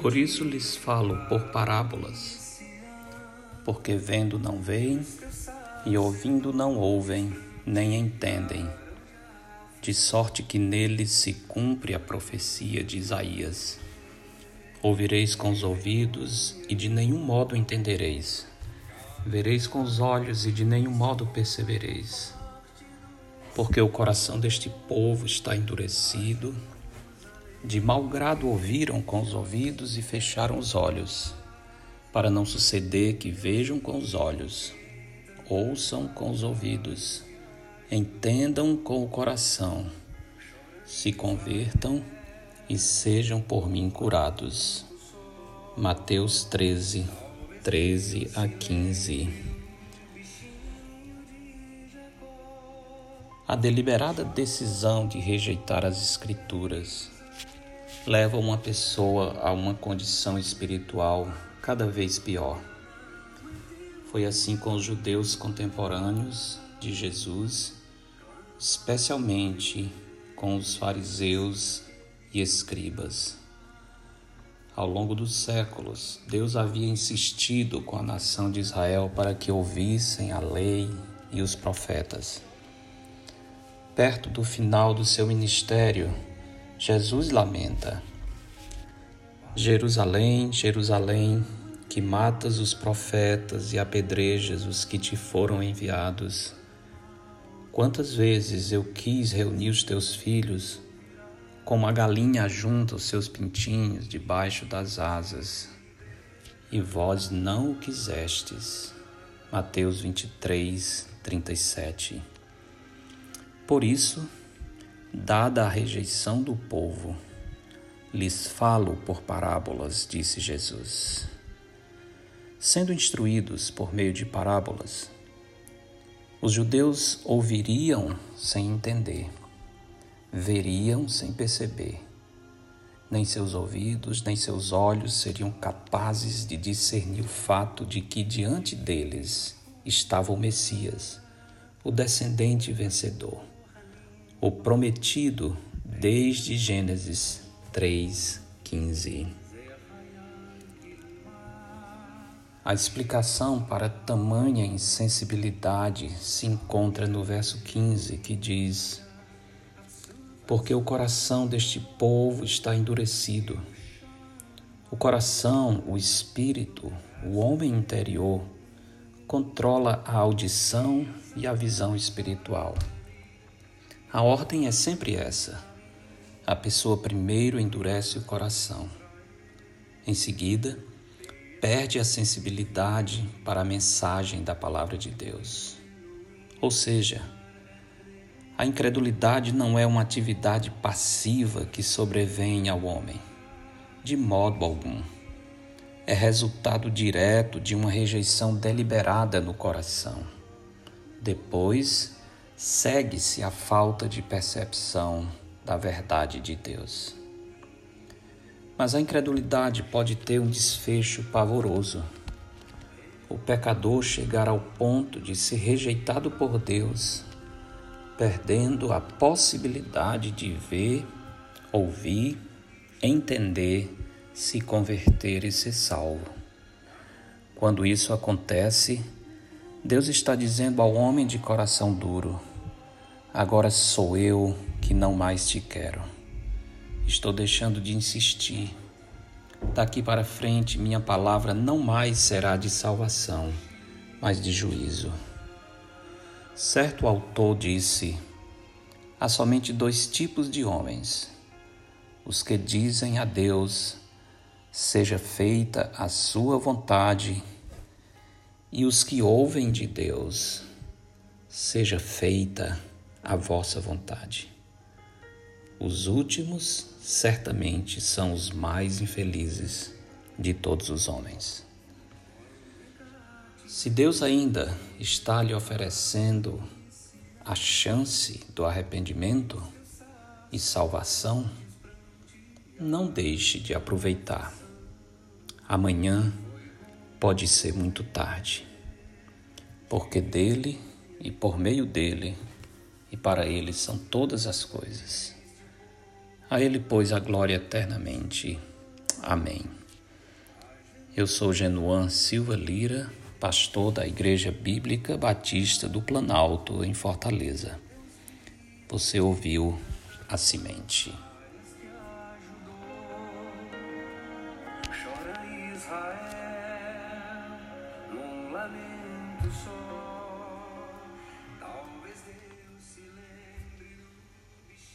Por isso lhes falo por parábolas, porque vendo não veem, e ouvindo não ouvem, nem entendem, de sorte que neles se cumpre a profecia de Isaías. Ouvireis com os ouvidos e de nenhum modo entendereis. Vereis com os olhos e de nenhum modo percebereis. Porque o coração deste povo está endurecido, de mau grado ouviram com os ouvidos e fecharam os olhos, para não suceder que vejam com os olhos, ouçam com os ouvidos, entendam com o coração, se convertam e sejam por mim curados. Mateus 13, 13 a 15. A deliberada decisão de rejeitar as Escrituras leva uma pessoa a uma condição espiritual cada vez pior. Foi assim com os judeus contemporâneos de Jesus, especialmente com os fariseus e escribas. Ao longo dos séculos, Deus havia insistido com a nação de Israel para que ouvissem a lei e os profetas. Perto do final do seu ministério, Jesus lamenta: Jerusalém, Jerusalém, que matas os profetas e apedrejas os que te foram enviados. Quantas vezes eu quis reunir os teus filhos como a galinha junta os seus pintinhos debaixo das asas, e vós não o quisestes. Mateus 23, 37. Por isso, dada a rejeição do povo, lhes falo por parábolas, disse Jesus. Sendo instruídos por meio de parábolas, os judeus ouviriam sem entender veriam sem perceber. Nem seus ouvidos, nem seus olhos seriam capazes de discernir o fato de que diante deles estava o Messias, o descendente vencedor, o prometido desde Gênesis 3:15. A explicação para tamanha insensibilidade se encontra no verso 15, que diz: porque o coração deste povo está endurecido. O coração, o espírito, o homem interior controla a audição e a visão espiritual. A ordem é sempre essa. A pessoa primeiro endurece o coração. Em seguida, perde a sensibilidade para a mensagem da palavra de Deus. Ou seja, a incredulidade não é uma atividade passiva que sobrevém ao homem, de modo algum. É resultado direto de uma rejeição deliberada no coração. Depois, segue-se a falta de percepção da verdade de Deus. Mas a incredulidade pode ter um desfecho pavoroso. O pecador chegar ao ponto de ser rejeitado por Deus perdendo a possibilidade de ver, ouvir, entender, se converter e ser salvo. Quando isso acontece, Deus está dizendo ao homem de coração duro: Agora sou eu que não mais te quero. Estou deixando de insistir. Daqui para frente, minha palavra não mais será de salvação, mas de juízo. Certo autor disse: há somente dois tipos de homens: os que dizem a Deus, seja feita a sua vontade, e os que ouvem de Deus, seja feita a vossa vontade. Os últimos certamente são os mais infelizes de todos os homens. Se Deus ainda está lhe oferecendo a chance do arrependimento e salvação, não deixe de aproveitar. Amanhã pode ser muito tarde, porque dele e por meio dele e para ele são todas as coisas. A ele, pois, a glória eternamente. Amém. Eu sou Genuan Silva Lira, pastor da Igreja Bíblica Batista do Planalto, em Fortaleza. Você ouviu a semente. Israel, lamento só.